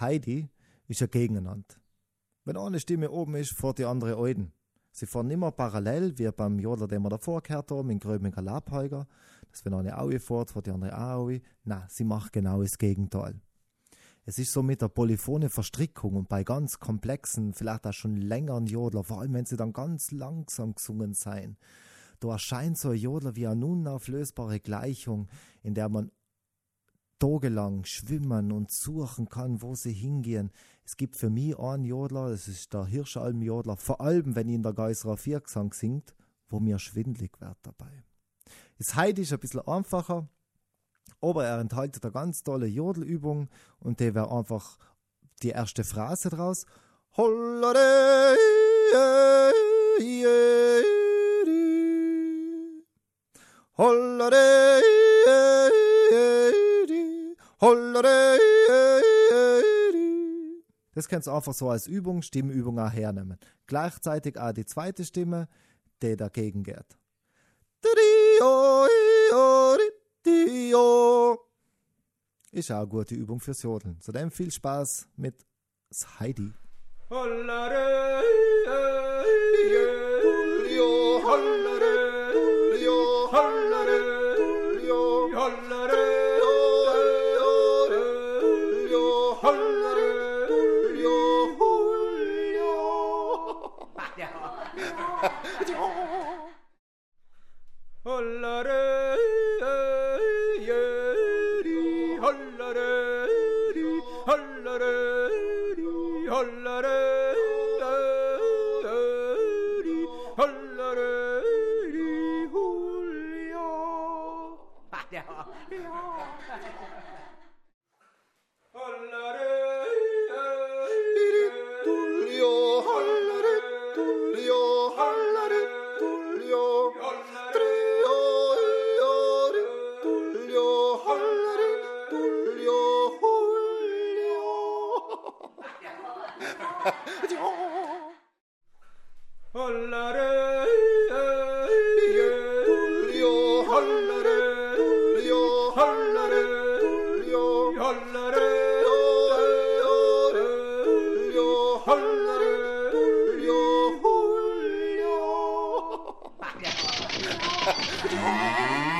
Heidi ist ja gegeneinander. Wenn eine Stimme oben ist, fährt die andere Euden. Sie fahren immer parallel, wie beim Jodler, den wir davor gehört haben, in Gröbinger Labheiger. Dass wenn eine Aue fährt, fährt die andere Aue. Na, sie macht genau das Gegenteil. Es ist so mit der polyphone Verstrickung und bei ganz komplexen, vielleicht auch schon längeren Jodler, vor allem wenn sie dann ganz langsam gesungen sein, da erscheint so ein Jodler wie eine unauflösbare Gleichung, in der man tagelang schwimmen und suchen kann, wo sie hingehen. Es gibt für mich einen Jodler, das ist der Hirschalm-Jodler, vor allem wenn ihn der Geiserer Viergesang singt, wo mir schwindlig wird dabei. Das Heidi ist ein bisschen einfacher, aber er enthält eine ganz tolle Jodelübung und die wäre einfach die erste Phrase draus. Hollere, das kannst du einfach so als Übung, Stimmübung auch hernehmen. Gleichzeitig auch die zweite Stimme, die dagegen geht. Ist auch eine gute Übung fürs Jodeln. Zudem viel Spaß mit Heidi. Hollere, 헐라레 예리 헐라레리 헐라레리 헐라레리 헐라레리 훌려 아야. Yeah.